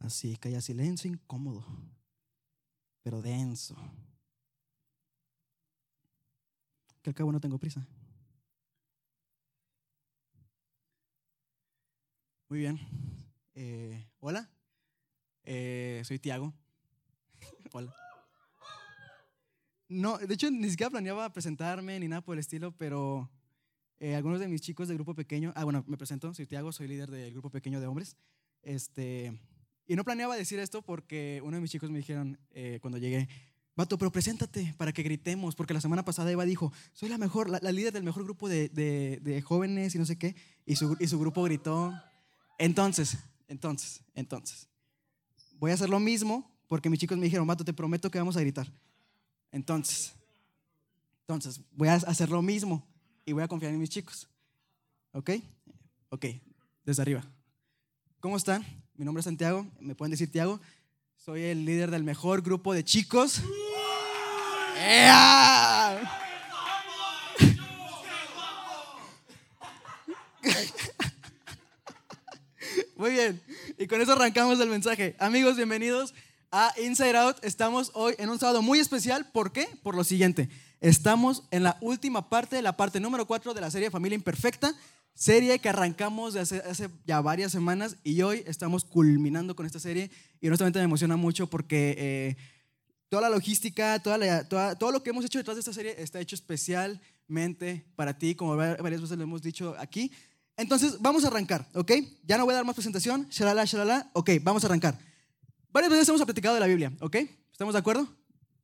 Así, que haya silencio incómodo, pero denso. Que al cabo no tengo prisa. Muy bien. Eh, hola. Eh, soy Tiago. hola. No, de hecho ni siquiera planeaba presentarme ni nada por el estilo, pero eh, algunos de mis chicos del grupo pequeño, ah bueno, me presento, soy Tiago, soy líder del grupo pequeño de hombres. Este, y no planeaba decir esto porque uno de mis chicos me dijeron eh, cuando llegué, Vato, pero preséntate para que gritemos, porque la semana pasada Eva dijo, soy la mejor, la, líder del mejor grupo de, de, de, jóvenes y no sé qué, y su, y su grupo gritó. Entonces, entonces, entonces, voy a hacer lo mismo porque mis chicos me dijeron, Vato, te prometo que vamos a gritar. Entonces, entonces, voy a hacer lo mismo y voy a confiar en mis chicos. ¿Ok? Ok, desde arriba. ¿Cómo están? Mi nombre es Santiago, me pueden decir Tiago. Soy el líder del mejor grupo de chicos. Muy bien, y con eso arrancamos el mensaje. Amigos, bienvenidos a Inside Out. Estamos hoy en un sábado muy especial. ¿Por qué? Por lo siguiente. Estamos en la última parte, la parte número 4 de la serie Familia Imperfecta, serie que arrancamos hace, ya varias semanas y hoy estamos culminando con esta serie y honestamente me emociona mucho porque eh, toda la logística, toda todo lo que hemos hecho detrás de esta serie está hecho especialmente para ti, como varias veces lo hemos dicho aquí. Entonces, vamos a arrancar, ¿ok? Ya no voy a dar más presentación, shalala, shalala, ok, vamos a arrancar. Varias veces hemos platicado de la Biblia, ¿ok? ¿Estamos de acuerdo?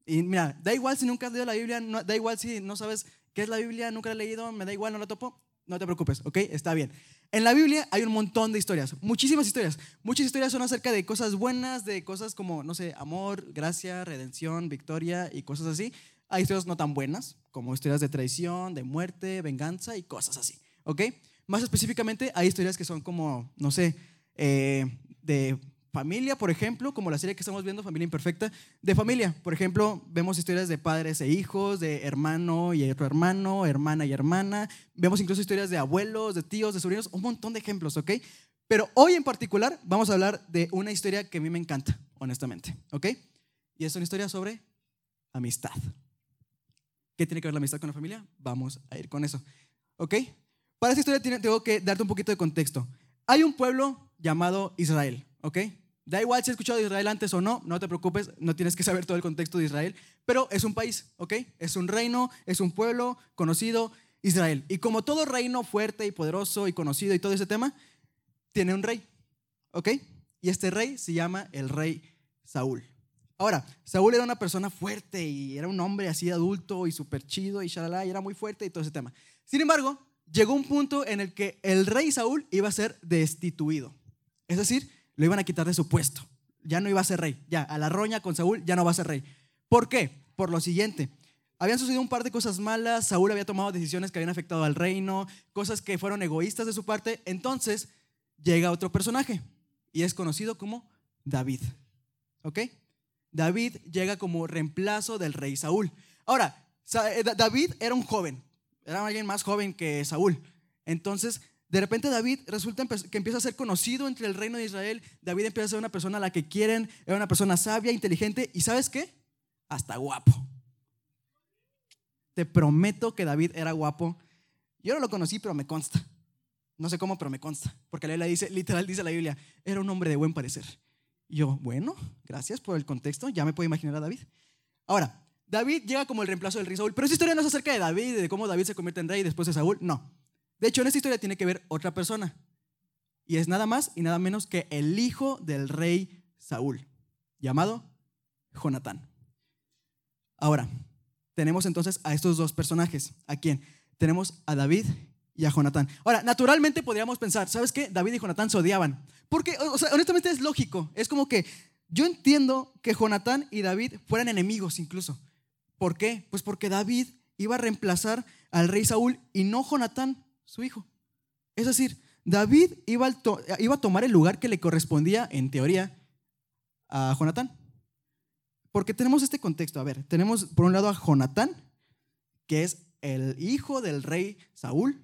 Y mira, da igual si nunca has leído la Biblia, da igual si no sabes qué es la Biblia, nunca la he leído, me da igual, no la topo, no te preocupes, ¿ok? Está bien. En la Biblia hay un montón de historias, muchísimas historias. Muchas historias son acerca de cosas buenas, de cosas como, no sé, amor, gracia, redención, victoria y cosas así. Hay historias no tan buenas, como historias de traición, de muerte, venganza y cosas así, ¿ok? Más específicamente, hay historias que son como, no sé, eh, de familia, por ejemplo, como la serie que estamos viendo, Familia Imperfecta, de familia. Por ejemplo, vemos historias de padres e hijos, de hermano y otro hermano, hermana y hermana. Vemos incluso historias de abuelos, de tíos, de sobrinos, un montón de ejemplos, ¿ok? Pero hoy en particular vamos a hablar de una historia que a mí me encanta, honestamente, ¿ok? Y es una historia sobre amistad. ¿Qué tiene que ver la amistad con la familia? Vamos a ir con eso, ¿ok? Para esta historia tengo que darte un poquito de contexto. Hay un pueblo llamado Israel, ¿ok? Da igual si has escuchado de Israel antes o no, no te preocupes, no tienes que saber todo el contexto de Israel, pero es un país, ¿ok? Es un reino, es un pueblo conocido, Israel. Y como todo reino fuerte y poderoso y conocido y todo ese tema, tiene un rey, ¿ok? Y este rey se llama el rey Saúl. Ahora, Saúl era una persona fuerte y era un hombre así adulto y súper chido y shalala, y era muy fuerte y todo ese tema. Sin embargo, llegó un punto en el que el rey Saúl iba a ser destituido. Es decir, lo iban a quitar de su puesto. Ya no iba a ser rey. Ya, a la roña con Saúl ya no va a ser rey. ¿Por qué? Por lo siguiente. Habían sucedido un par de cosas malas, Saúl había tomado decisiones que habían afectado al reino, cosas que fueron egoístas de su parte. Entonces llega otro personaje y es conocido como David. ¿Ok? David llega como reemplazo del rey Saúl. Ahora, eh, David era un joven, era alguien más joven que Saúl. Entonces de repente David resulta que empieza a ser conocido entre el reino de Israel. David empieza a ser una persona a la que quieren, era una persona sabia, inteligente y ¿sabes qué? Hasta guapo. Te prometo que David era guapo. Yo no lo conocí, pero me consta. No sé cómo, pero me consta. Porque la Biblia dice, literal dice la Biblia, era un hombre de buen parecer. yo, bueno, gracias por el contexto, ya me puedo imaginar a David. Ahora, David llega como el reemplazo del rey Saúl, pero esa historia no es acerca de David, de cómo David se convierte en rey después de Saúl, no. De hecho, en esta historia tiene que ver otra persona. Y es nada más y nada menos que el hijo del rey Saúl, llamado Jonatán. Ahora, tenemos entonces a estos dos personajes. ¿A quién? Tenemos a David y a Jonatán. Ahora, naturalmente podríamos pensar, ¿sabes qué? David y Jonatán se odiaban. Porque, o sea, honestamente es lógico. Es como que yo entiendo que Jonatán y David fueran enemigos incluso. ¿Por qué? Pues porque David iba a reemplazar al rey Saúl y no Jonatán su hijo. Es decir, David iba, a tomar el lugar que le correspondía, en teoría, a Jonatán. Porque tenemos este contexto. A ver, tenemos por un lado a Jonatán, que es el hijo del rey Saúl,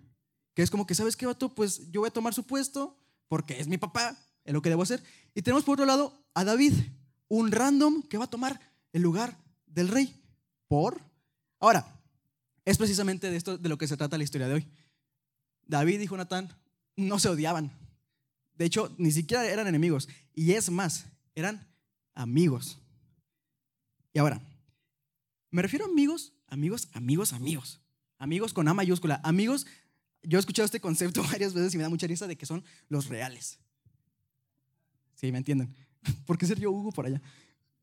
que es como que, ¿sabes qué, vato? Pues yo voy a tomar su puesto porque es mi papá, es lo que debo hacer. Y tenemos por otro lado a David, un random que va a tomar el lugar del rey. ¿Por? Ahora, es precisamente de esto de lo que se trata la historia de hoy. David y Jonatán no se odiaban. De hecho, ni siquiera eran enemigos. Y es más, eran amigos. Y ahora, me refiero a amigos, amigos, amigos, amigos. Amigos con A mayúscula. Amigos, yo he escuchado este concepto varias veces y me da mucha risa de que son los reales. Sí, me entienden. ¿Por qué yo Hugo por allá?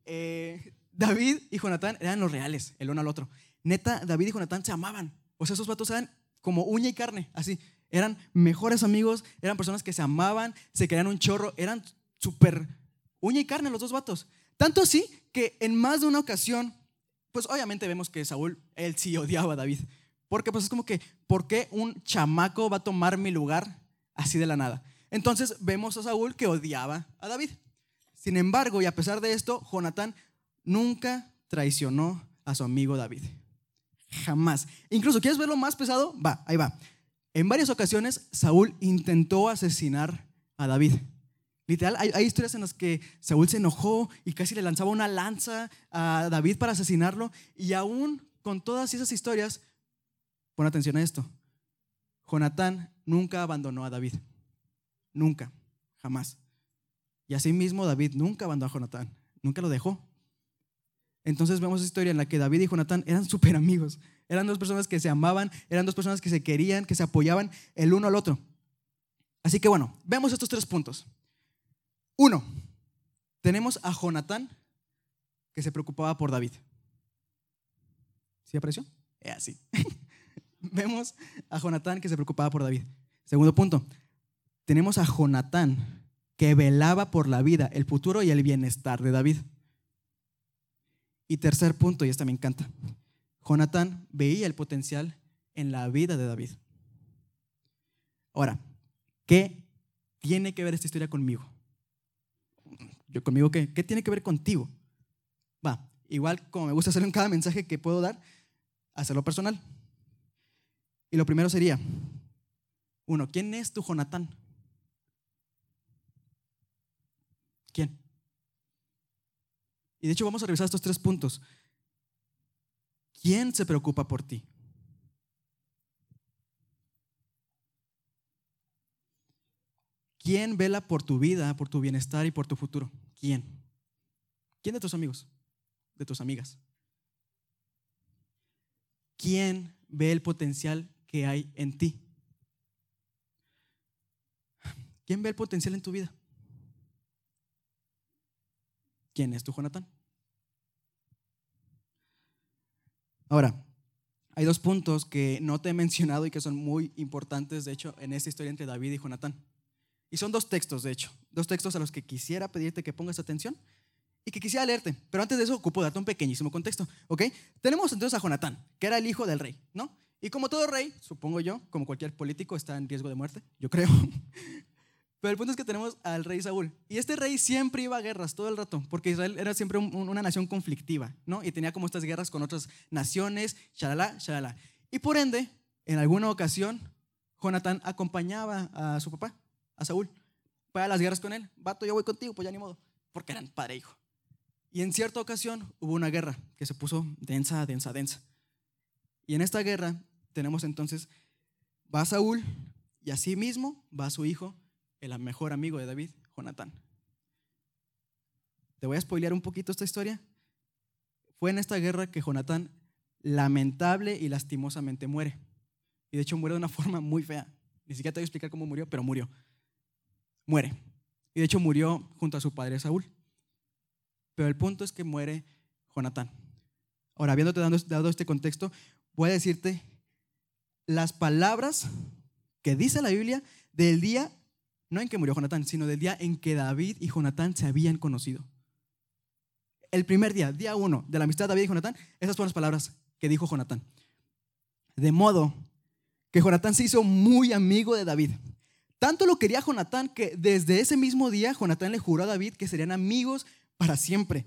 Eh, David y Jonatán eran los reales, el uno al otro. Neta, David y Jonatán se amaban. O sea, esos vatos eran como uña y carne, así. Eran mejores amigos, eran personas que se amaban, se querían un chorro, eran súper uña y carne los dos vatos. Tanto así que en más de una ocasión, pues obviamente vemos que Saúl, él sí odiaba a David. Porque pues es como que, ¿por qué un chamaco va a tomar mi lugar así de la nada? Entonces vemos a Saúl que odiaba a David. Sin embargo, y a pesar de esto, Jonatán nunca traicionó a su amigo David. Jamás. Incluso, ¿quieres verlo más pesado? Va, ahí va. En varias ocasiones, Saúl intentó asesinar a David. Literal, hay, historias en las que Saúl se enojó y casi le lanzaba una lanza a David para asesinarlo. Y aún con todas esas historias, pon atención a esto. Jonatán nunca abandonó a David. Nunca, jamás. Y asimismo David nunca abandonó a Jonatán, nunca lo dejó. Entonces vemos esa historia en la que David y Jonatán eran súper amigos. Eran dos personas que se amaban, eran dos personas que se querían, que se apoyaban el uno al otro. Así que bueno, vemos estos tres puntos. Uno, tenemos a Jonatán que se preocupaba por David. ¿Sí apareció? Es así. vemos a Jonatán que se preocupaba por David. Segundo punto, tenemos a Jonatán que velaba por la vida, el futuro y el bienestar de David. Y tercer punto, y esta me encanta, Jonatán veía el potencial en la vida de David. Ahora, ¿qué tiene que ver esta historia conmigo? Yo conmigo, ¿qué? ¿Qué tiene que ver contigo? Va, igual como me gusta hacerlo en cada mensaje que puedo dar, hacerlo personal. Y lo primero sería, uno, ¿quién es tu Jonatán? ¿Quién? Y de hecho vamos a revisar estos tres puntos. ¿Quién se preocupa por ti? ¿Quién vela por tu vida, por tu bienestar y por tu futuro? ¿Quién? ¿Quién de tus amigos? ¿De tus amigas? ¿Quién ve el potencial que hay en ti? ¿Quién ve el potencial en tu vida? ¿Quién es tu Jonatán? Ahora, hay dos puntos que no te he mencionado y que son muy importantes, de hecho, en esta historia entre David y Jonatán. Y son dos textos, de hecho, dos textos a los que quisiera pedirte que pongas atención y que quisiera leerte. Pero antes de eso, ocupo darte un pequeñísimo contexto, ¿ok? Tenemos entonces a Jonatán, que era el hijo del rey, ¿no? Y como todo rey, supongo yo, como cualquier político, está en riesgo de muerte, yo creo. Pero el punto es que tenemos al rey Saúl. Y este rey siempre iba a guerras todo el rato, porque Israel era siempre una nación conflictiva, ¿no? Y tenía como estas guerras con otras naciones, shalala, shalala. Y por ende, en alguna ocasión, Jonatán acompañaba a su papá, a Saúl, para las guerras con él. Vato, yo voy contigo, pues ya ni modo, porque eran padre e hijo. Y en cierta ocasión hubo una guerra que se puso densa, densa, densa. Y en esta guerra tenemos entonces, va Saúl y así mismo va su hijo el mejor amigo de David, Jonatán. Te voy a spoilear un poquito esta historia. Fue en esta guerra que Jonatán lamentable y lastimosamente muere. Y de hecho muere de una forma muy fea. Ni siquiera te voy a explicar cómo murió, pero murió. Muere. Y de hecho murió junto a su padre Saúl. Pero el punto es que muere Jonatán. Ahora, habiéndote dado este contexto, voy a decirte las palabras que dice la Biblia del día no en que murió Jonatán, sino del día en que David y Jonatán se habían conocido. El primer día, día uno de la amistad de David y Jonatán, esas fueron las palabras que dijo Jonatán. De modo que Jonatán se hizo muy amigo de David. Tanto lo quería Jonatán que desde ese mismo día Jonatán le juró a David que serían amigos para siempre,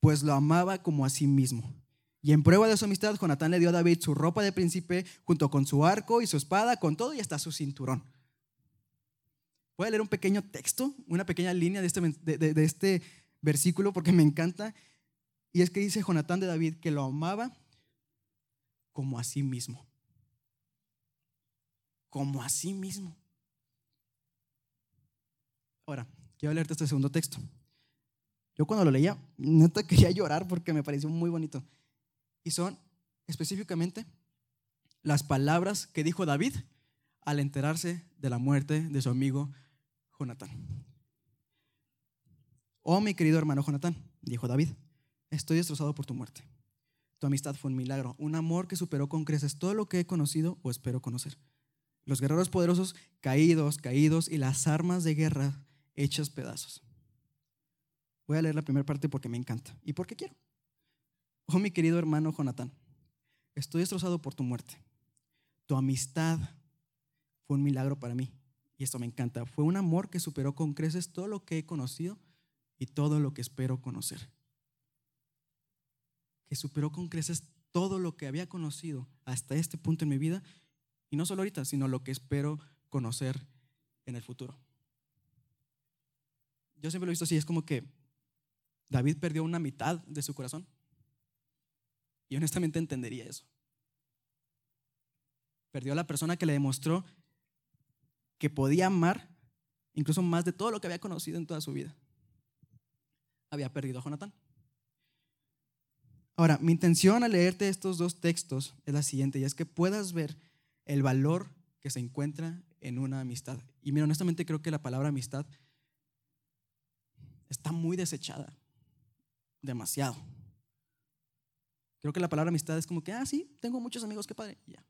pues lo amaba como a sí mismo. Y en prueba de su amistad, Jonatán le dio a David su ropa de príncipe junto con su arco y su espada, con todo y hasta su cinturón. Voy a leer un pequeño texto, una pequeña línea de este, de, este versículo porque me encanta. Y es que dice Jonatán de David que lo amaba como a sí mismo. Como a sí mismo. Ahora, quiero leerte este segundo texto. Yo cuando lo leía, neta quería llorar porque me pareció muy bonito. Y son específicamente las palabras que dijo David al enterarse de la muerte de su amigo Jonatán. Oh, mi querido hermano Jonatán, dijo David, estoy destrozado por tu muerte. Tu amistad fue un milagro, un amor que superó con creces todo lo que he conocido o espero conocer. Los guerreros poderosos caídos, caídos y las armas de guerra hechas pedazos. Voy a leer la primera parte porque me encanta y porque quiero. Oh, mi querido hermano Jonatán, estoy destrozado por tu muerte. Tu amistad fue un milagro para mí. Y esto me encanta. Fue un amor que superó con creces todo lo que he conocido y todo lo que espero conocer. Que superó con creces todo lo que había conocido hasta este punto en mi vida. Y no solo ahorita, sino lo que espero conocer en el futuro. Yo siempre lo he visto así, es como que David perdió una mitad de su corazón. Y honestamente entendería eso. Perdió a la persona que le demostró que podía amar incluso más de todo lo que había conocido en toda su vida. Había perdido a Jonatán. Ahora, mi intención al leerte estos dos textos es la siguiente, y es que puedas ver el valor que se encuentra en una amistad. Y mira, honestamente creo que la palabra amistad está muy desechada, demasiado. Creo que la palabra amistad es como que, ah, sí, tengo muchos amigos, qué padre, ya.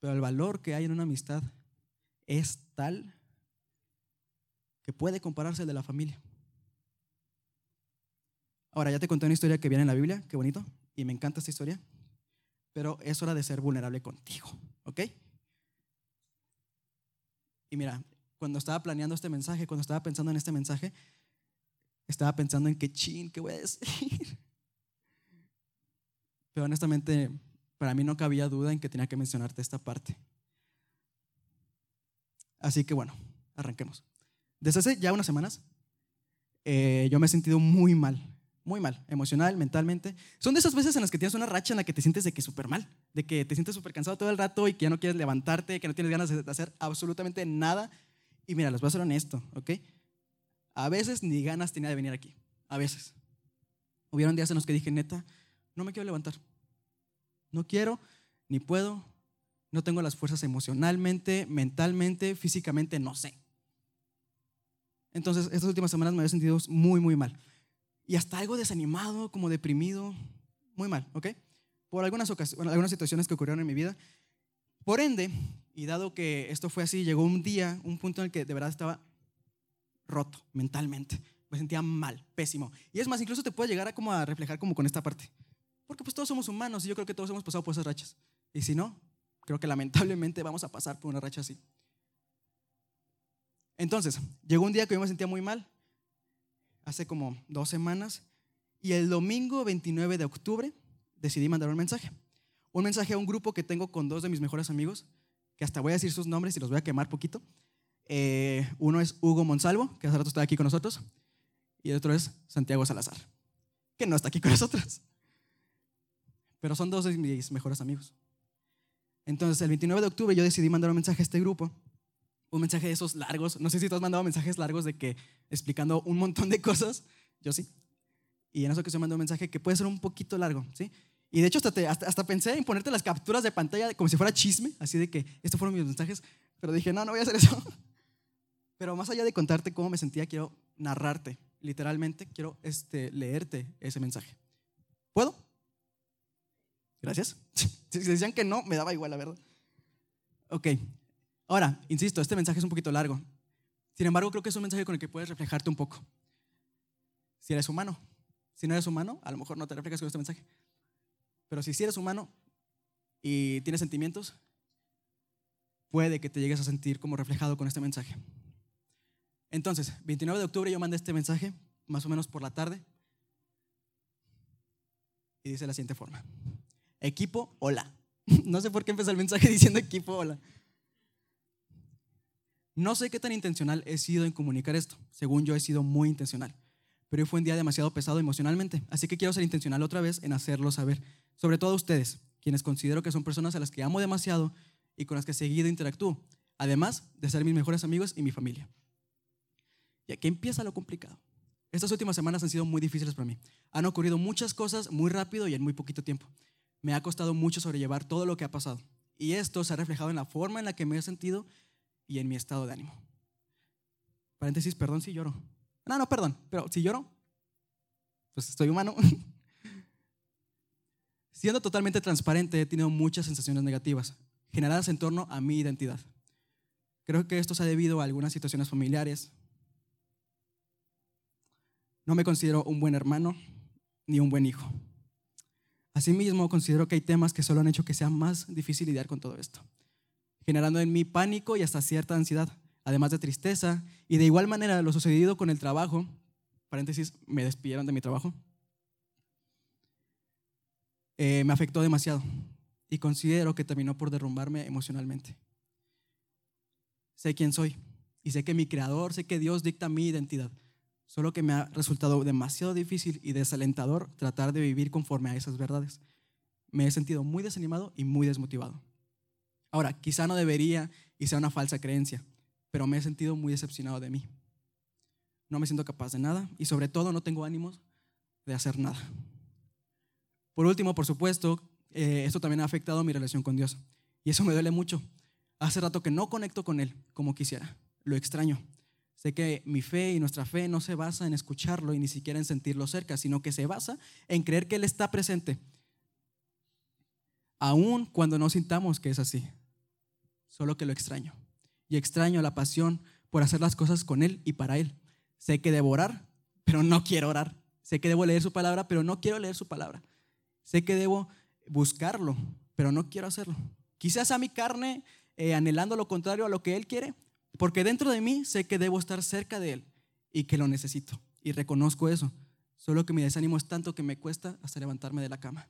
Pero el valor que hay en una amistad es tal que puede compararse al de la familia. Ahora, ya te conté una historia que viene en la Biblia, qué bonito, y me encanta esta historia, pero es hora de ser vulnerable contigo, ¿ok? Y mira, cuando estaba planeando este mensaje, cuando estaba pensando en este mensaje, estaba pensando en qué chin, qué voy a decir. Pero honestamente para mí no cabía duda en que tenía que mencionarte esta parte. Así que bueno, arranquemos. Desde hace ya unas semanas, eh, yo me he sentido muy mal, muy mal, emocional, mentalmente. Son de esas veces en las que tienes una racha en la que te sientes de que súper mal, de que te sientes súper cansado todo el rato y que ya no quieres levantarte, que no tienes ganas de hacer absolutamente nada. Y mira, les voy a ser honesto, ¿ok? A veces ni ganas tenía de venir aquí, a veces. Hubieron días en los que dije, neta, no me quiero levantar, no quiero, ni puedo, no tengo las fuerzas emocionalmente, mentalmente, físicamente, no sé. Entonces, estas últimas semanas me había sentido muy, muy mal. Y hasta algo desanimado, como deprimido, muy mal, ¿ok? Por algunas, ocasiones, algunas situaciones que ocurrieron en mi vida. Por ende, y dado que esto fue así, llegó un día, un punto en el que de verdad estaba roto mentalmente. Me sentía mal, pésimo. Y es más, incluso te puede llegar a, como a reflejar como con esta parte. Porque pues todos somos humanos y yo creo que todos hemos pasado por esas rachas. Y si no, creo que lamentablemente vamos a pasar por una racha así. Entonces, llegó un día que yo me sentía muy mal, hace como dos semanas, y el domingo 29 de octubre decidí mandar un mensaje. Un mensaje a un grupo que tengo con dos de mis mejores amigos, que hasta voy a decir sus nombres y los voy a quemar poquito. Eh, uno es Hugo Monsalvo, que hace rato está aquí con nosotros, y el otro es Santiago Salazar, que no está aquí con nosotros pero son dos de mis mejores amigos. Entonces, el 29 de octubre yo decidí mandar un mensaje a este grupo, un mensaje de esos largos. No sé si tú has mandado mensajes largos de que explicando un montón de cosas. Yo sí. Y en eso que se mandó un mensaje que puede ser un poquito largo, ¿sí? Y de hecho hasta, hasta, pensé en ponerte las capturas de pantalla como si fuera chisme, así de que estos fueron mis mensajes, pero dije, no, no voy a hacer eso. Pero más allá de contarte cómo me sentía, quiero narrarte, literalmente, quiero este, leerte ese mensaje. ¿Puedo? Gracias. Si decían que no, me daba igual, la verdad. Ok. Ahora, insisto, este mensaje es un poquito largo. Sin embargo, creo que es un mensaje con el que puedes reflejarte un poco. Si eres humano. Si no eres humano, a lo mejor no te reflejas con este mensaje. Pero si sí eres humano y tienes sentimientos, puede que te llegues a sentir como reflejado con este mensaje. Entonces, 29 de octubre yo mandé este mensaje, más o menos por la tarde, y dice de la siguiente forma. Equipo, hola. No sé por qué empezó el mensaje diciendo equipo, hola. No sé qué tan intencional he sido en comunicar esto. Según yo he sido muy intencional. Pero hoy fue un día demasiado pesado emocionalmente. Así que quiero ser intencional otra vez en hacerlo saber. Sobre todo a ustedes, quienes considero que son personas a las que amo demasiado y con las que seguido interactúo. Además de ser mis mejores amigos y mi familia. Y aquí empieza lo complicado. Estas últimas semanas han sido muy difíciles para mí. Han ocurrido muchas cosas muy rápido y en muy poquito tiempo. Me ha costado mucho sobrellevar todo lo que ha pasado. Y esto se ha reflejado en la forma en la que me he sentido y en mi estado de ánimo. Paréntesis, perdón si lloro. No, no, perdón, pero si lloro, pues estoy humano. Siendo totalmente transparente, he tenido muchas sensaciones negativas, generadas en torno a mi identidad. Creo que esto se ha debido a algunas situaciones familiares. No me considero un buen hermano ni un buen hijo. Asimismo, considero que hay temas que solo han hecho que sea más difícil lidiar con todo esto generando en mí pánico y hasta cierta ansiedad, además de tristeza. Y de igual manera, lo sucedido con el trabajo, paréntesis, me despidieron de mi trabajo, eh, me afectó demasiado y considero que terminó por derrumbarme emocionalmente. Sé quién soy y sé que mi creador, sé que Dios dicta mi identidad, solo que me ha resultado demasiado difícil y desalentador tratar de vivir conforme a esas verdades. Me he sentido muy desanimado y muy desmotivado. Ahora, quizá no debería y sea una falsa creencia, pero me he sentido muy decepcionado de mí. No me siento capaz de nada y sobre todo no tengo ánimos de hacer nada. Por último, por supuesto, eh, esto también ha afectado mi relación con Dios y eso me duele mucho. Hace rato que no conecto con Él como quisiera, lo extraño. Sé que mi fe y nuestra fe no se basa en escucharlo y ni siquiera en sentirlo cerca, sino que se basa en creer que Él está presente aun cuando no sintamos que es así, solo que lo extraño. Y extraño la pasión por hacer las cosas con Él y para Él. Sé que debo orar, pero no quiero orar. Sé que debo leer su palabra, pero no quiero leer su palabra. Sé que debo buscarlo, pero no quiero hacerlo. Quizás a mi carne eh, anhelando lo contrario a lo que Él quiere, porque dentro de mí sé que debo estar cerca de Él y que lo necesito. Y reconozco eso. Solo que mi desánimo es tanto que me cuesta hasta levantarme de la cama.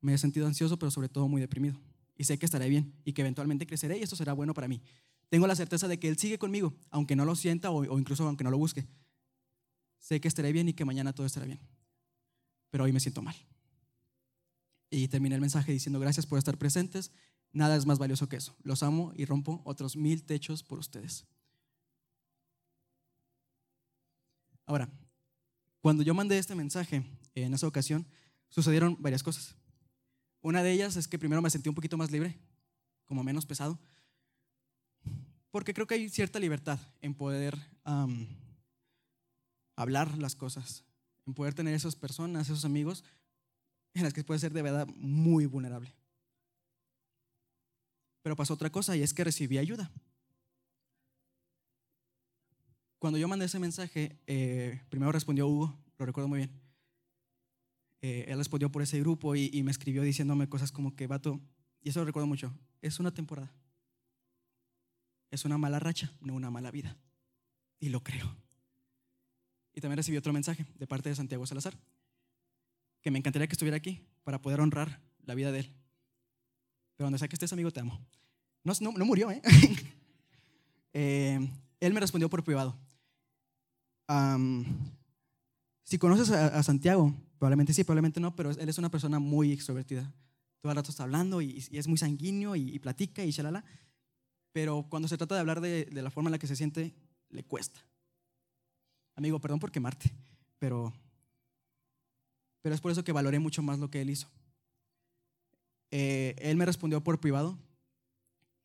Me he sentido ansioso, pero sobre todo muy deprimido. Y sé que estaré bien y que eventualmente creceré y esto será bueno para mí. Tengo la certeza de que Él sigue conmigo, aunque no lo sienta o, incluso aunque no lo busque. Sé que estaré bien y que mañana todo estará bien. Pero hoy me siento mal. Y terminé el mensaje diciendo gracias por estar presentes. Nada es más valioso que eso. Los amo y rompo otros mil techos por ustedes. Ahora, cuando yo mandé este mensaje en esa ocasión, sucedieron varias cosas. Una de ellas es que primero me sentí un poquito más libre, como menos pesado, porque creo que hay cierta libertad en poder hablar las cosas, en poder tener esas personas, esos amigos, en las que puede ser de verdad muy vulnerable. Pero pasó otra cosa y es que recibí ayuda. Cuando yo mandé ese mensaje, eh, primero respondió Hugo, lo recuerdo muy bien. Eh, él respondió por ese grupo y, me escribió diciéndome cosas como que, vato, y eso lo recuerdo mucho, es una temporada. Es una mala racha, no una mala vida. Y lo creo. Y también recibí otro mensaje de parte de Santiago Salazar, que me encantaría que estuviera aquí para poder honrar la vida de él. Pero donde sea que estés, amigo, te amo. No, no, murió, ¿eh? ¿eh? Él me respondió por privado. si conoces a Santiago, Probablemente sí, probablemente no, pero él es una persona muy extrovertida. Todo el rato está hablando y, es muy sanguíneo y, platica y shalala. Pero cuando se trata de hablar de, la forma en la que se siente, le cuesta. Amigo, perdón por quemarte, pero, pero es por eso que valoré mucho más lo que él hizo. Eh, él me respondió por privado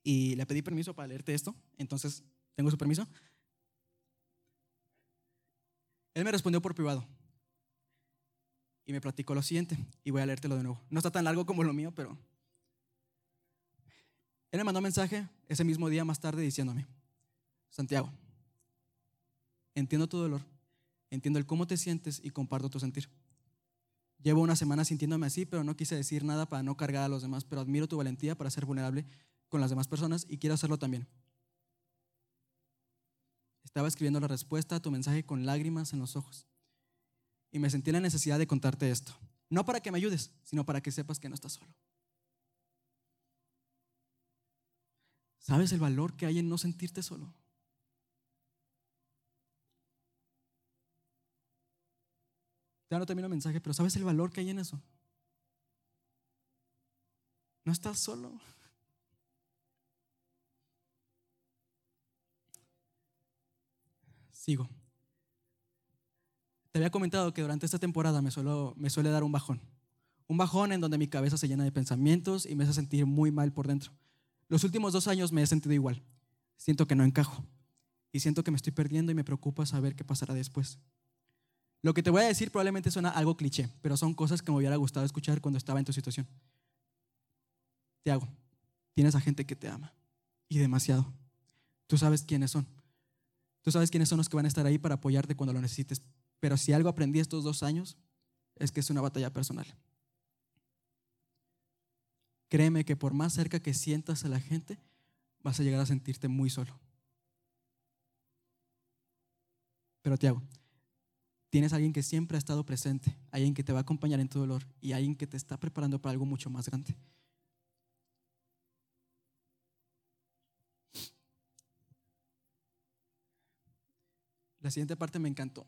y le pedí permiso para leerte esto, entonces tengo su permiso. Él me respondió por privado y me platicó lo siguiente, y voy a leértelo de nuevo. No está tan largo como lo mío, pero... Él me mandó un mensaje ese mismo día más tarde diciéndome, Santiago, entiendo tu dolor, entiendo el cómo te sientes y comparto tu sentir. Llevo una semana sintiéndome así, pero no quise decir nada para no cargar a los demás, pero admiro tu valentía para ser vulnerable con las demás personas y quiero hacerlo también. Estaba escribiendo la respuesta a tu mensaje con lágrimas en los ojos y me sentí la necesidad de contarte esto. No para que me ayudes, sino para que sepas que no estás solo. ¿Sabes el valor que hay en no sentirte solo? Ya no termino el mensaje, pero ¿sabes el valor que hay en eso? No estás solo. Sigo. Te había comentado que durante esta temporada me, me suele dar un bajón. Un bajón en donde mi cabeza se llena de pensamientos y me hace sentir muy mal por dentro. Los últimos dos años me he sentido igual. Siento que no encajo. Y siento que me estoy perdiendo y me preocupa saber qué pasará después. Lo que te voy a decir probablemente suena algo cliché, pero son cosas que me hubiera gustado escuchar cuando estaba en tu situación. Te hago. Tienes a gente que te ama. Y demasiado. Tú sabes quiénes son. Tú sabes quiénes son los que van a estar ahí para apoyarte cuando lo necesites. Pero si algo aprendí estos dos años, es que es una batalla personal. Créeme que por más cerca que sientas a la gente, vas a llegar a sentirte muy solo. Pero te hago. Tienes alguien que siempre ha estado presente, alguien que te va a acompañar en tu dolor y alguien que te está preparando para algo mucho más grande. La siguiente parte me encantó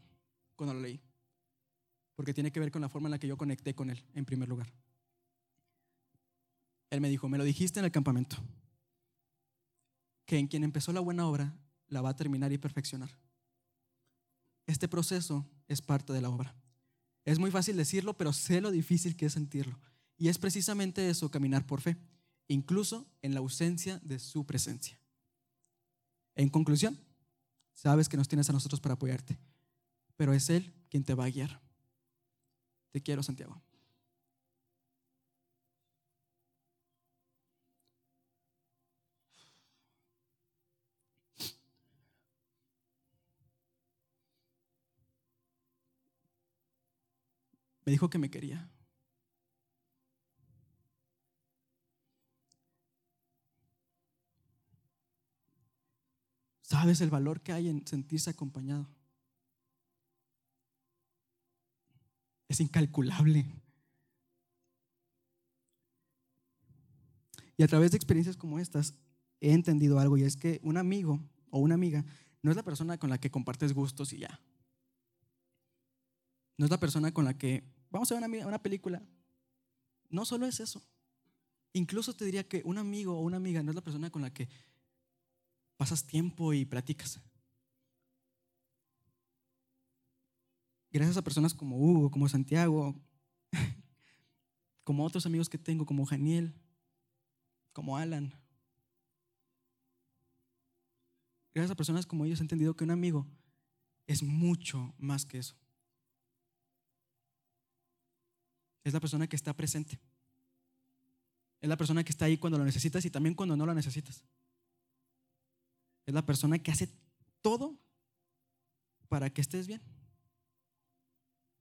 cuando lo leí, porque tiene que ver con la forma en la que yo conecté con él, en primer lugar. Él me dijo, me lo dijiste en el campamento, que en quien empezó la buena obra la va a terminar y perfeccionar. Este proceso es parte de la obra. Es muy fácil decirlo, pero sé lo difícil que es sentirlo. Y es precisamente eso, caminar por fe, incluso en la ausencia de su presencia. En conclusión, sabes que nos tienes a nosotros para apoyarte, pero es Él quien te va a guiar. Te quiero, Santiago. Me dijo que me quería. ¿Sabes el valor que hay en sentirse acompañado? Es incalculable. Y a través de experiencias como estas he entendido algo y es que un amigo o una amiga no es la persona con la que compartes gustos y ya. No es la persona con la que vamos a ver una, película. No solo es eso. Incluso te diría que un amigo o una amiga no es la persona con la que pasas tiempo y platicas. Gracias a personas como Hugo, como Santiago, como otros amigos que tengo, como Janiel, como Alan. Gracias a personas como ellos he entendido que un amigo es mucho más que eso. Es la persona que está presente. Es la persona que está ahí cuando lo necesitas y también cuando no lo necesitas. Es la persona que hace todo para que estés bien.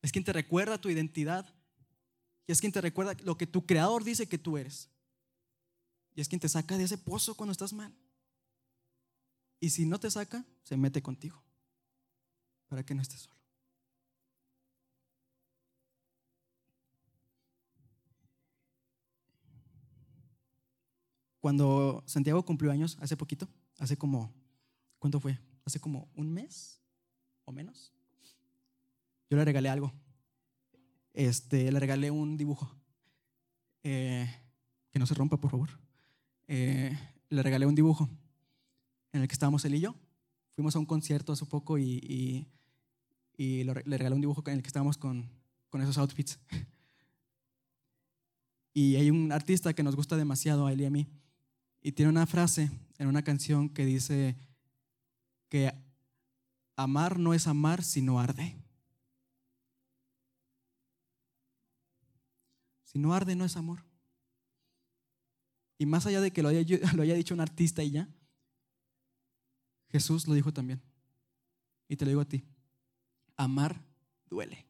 Es quien te recuerda tu identidad. Y es quien te recuerda lo que tu creador dice que tú eres. Y es quien te saca de ese pozo cuando estás mal. Y si no te saca, se mete contigo. Para que no estés solo. Cuando Santiago cumplió años, hace poquito, hace como, ¿cuánto fue? Hace como un mes o menos. Yo le regalé algo. Este, le regalé un dibujo. Eh, que no se rompa, por favor. Eh, le regalé un dibujo en el que estábamos él y yo. Fuimos a un concierto hace poco y, y, le regalé un dibujo en el que estábamos con, con esos outfits. Y hay un artista que nos gusta demasiado a él y a mí, y tiene una frase en una canción que dice que amar no es amar, sino arde. Si no arde, no es amor. Y más allá de que lo haya, lo haya dicho un artista y ya, Jesús lo dijo también. Y te lo digo a ti. Amar duele.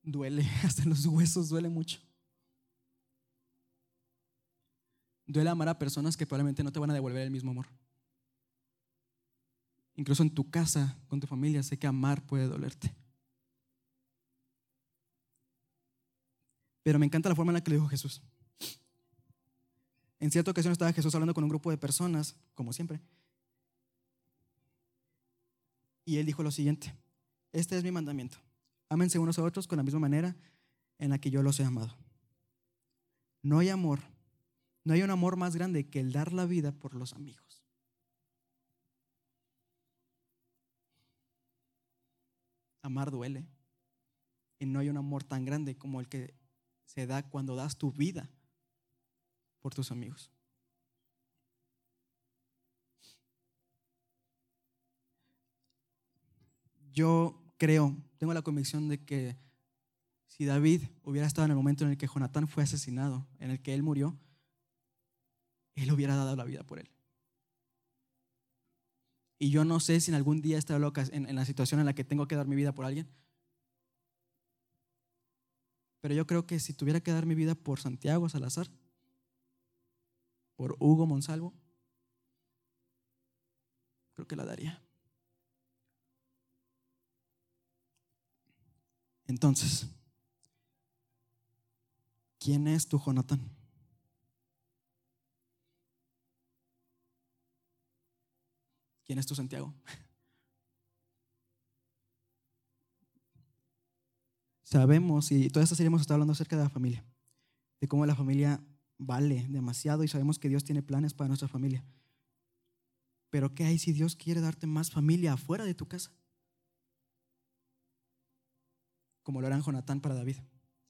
Duele, hasta los huesos duele mucho. Duele amar a personas que probablemente no te van a devolver el mismo amor. Incluso en tu casa, con tu familia, sé que amar puede dolerte. Pero me encanta la forma en la que le dijo Jesús. En cierta ocasión estaba Jesús hablando con un grupo de personas, como siempre. Y él dijo lo siguiente, este es mi mandamiento. Ámense unos a otros con la misma manera en la que yo los he amado. No hay amor, no hay un amor más grande que el dar la vida por los amigos. Amar duele. Y no hay un amor tan grande como el que se da cuando das tu vida por tus amigos. Yo creo, tengo la convicción de que si David hubiera estado en el momento en el que Jonatán fue asesinado, en el que él murió, él hubiera dado la vida por él. Y yo no sé si en algún día estaré loca en, en la situación en la que tengo que dar mi vida por alguien. Pero yo creo que si tuviera que dar mi vida por Santiago Salazar, por Hugo Monsalvo, creo que la daría. Entonces, ¿quién es tu Jonathan? ¿Quién es tu Santiago? Sabemos, y toda esta serie hemos estado hablando acerca de la familia, de cómo la familia vale demasiado y sabemos que Dios tiene planes para nuestra familia. Pero ¿qué hay si Dios quiere darte más familia afuera de tu casa? Como lo harán Jonatán para David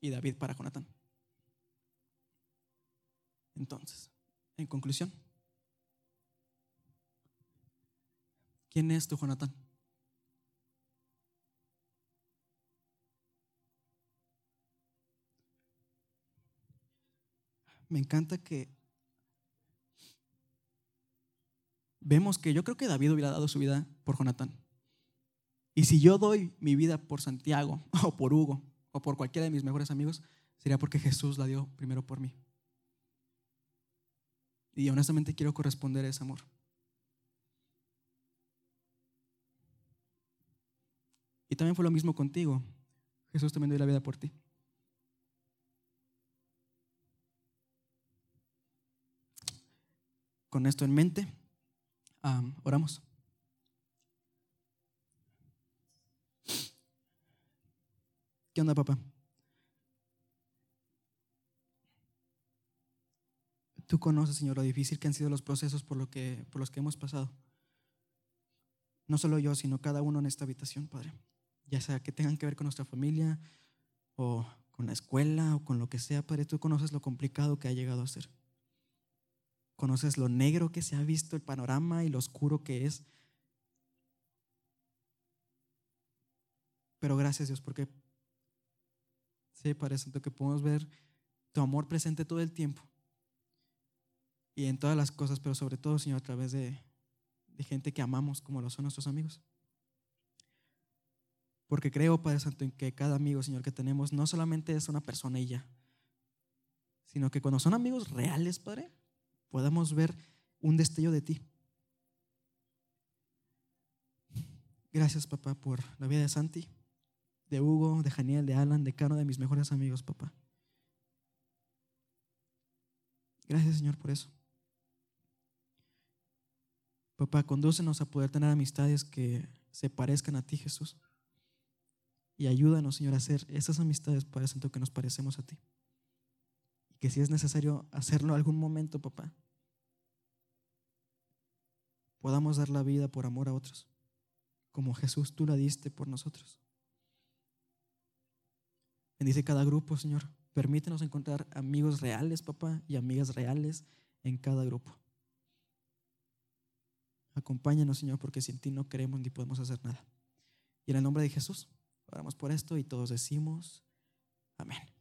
y David para Jonatán. Entonces, en conclusión, ¿quién es tu Jonatán? me encanta que vemos que yo creo que David hubiera dado su vida por Jonatán. Y si yo doy mi vida por Santiago o por Hugo o por cualquiera de mis mejores amigos, sería porque Jesús la dio primero por mí. Y honestamente quiero corresponder a ese amor. Y también fue lo mismo contigo. Jesús también dio la vida por ti. Con esto en mente, oramos. ¿Qué onda, papá? Tú conoces, Señor, lo difícil que han sido los procesos por, lo que, por los que hemos pasado. No solo yo, sino cada uno en esta habitación, Padre. Ya sea que tengan que ver con nuestra familia o con la escuela o con lo que sea, Padre, tú conoces lo complicado que ha llegado a ser. Conoces lo negro que se ha visto, el panorama y lo oscuro que es. Pero gracias Dios, porque sí, Padre Santo, que podemos ver tu amor presente todo el tiempo y en todas las cosas, pero sobre todo, Señor, a través de, de gente que amamos como lo son nuestros amigos. Porque creo, Padre Santo, en que cada amigo, Señor, que tenemos no solamente es una persona y ya, sino que cuando son amigos reales, Padre, podamos ver un destello de ti. Gracias, papá, por la vida de Santi, de Hugo, de Janiel, de Alan, de Cano, de mis mejores amigos, papá. Gracias, Señor, por eso. Papá, condúcenos a poder tener amistades que se parezcan a ti, Jesús. Y ayúdanos, Señor, a hacer esas amistades, Padre Santo, que nos parecemos a ti. Y que si es necesario hacerlo algún momento, papá, podamos dar la vida por amor a otros, como Jesús tú la diste por nosotros. Bendice cada grupo, Señor. Permítenos encontrar amigos reales, papá, y amigas reales en cada grupo. Acompáñanos, Señor, porque sin ti no queremos ni podemos hacer nada. Y en el nombre de Jesús, oramos por esto y todos decimos, amén.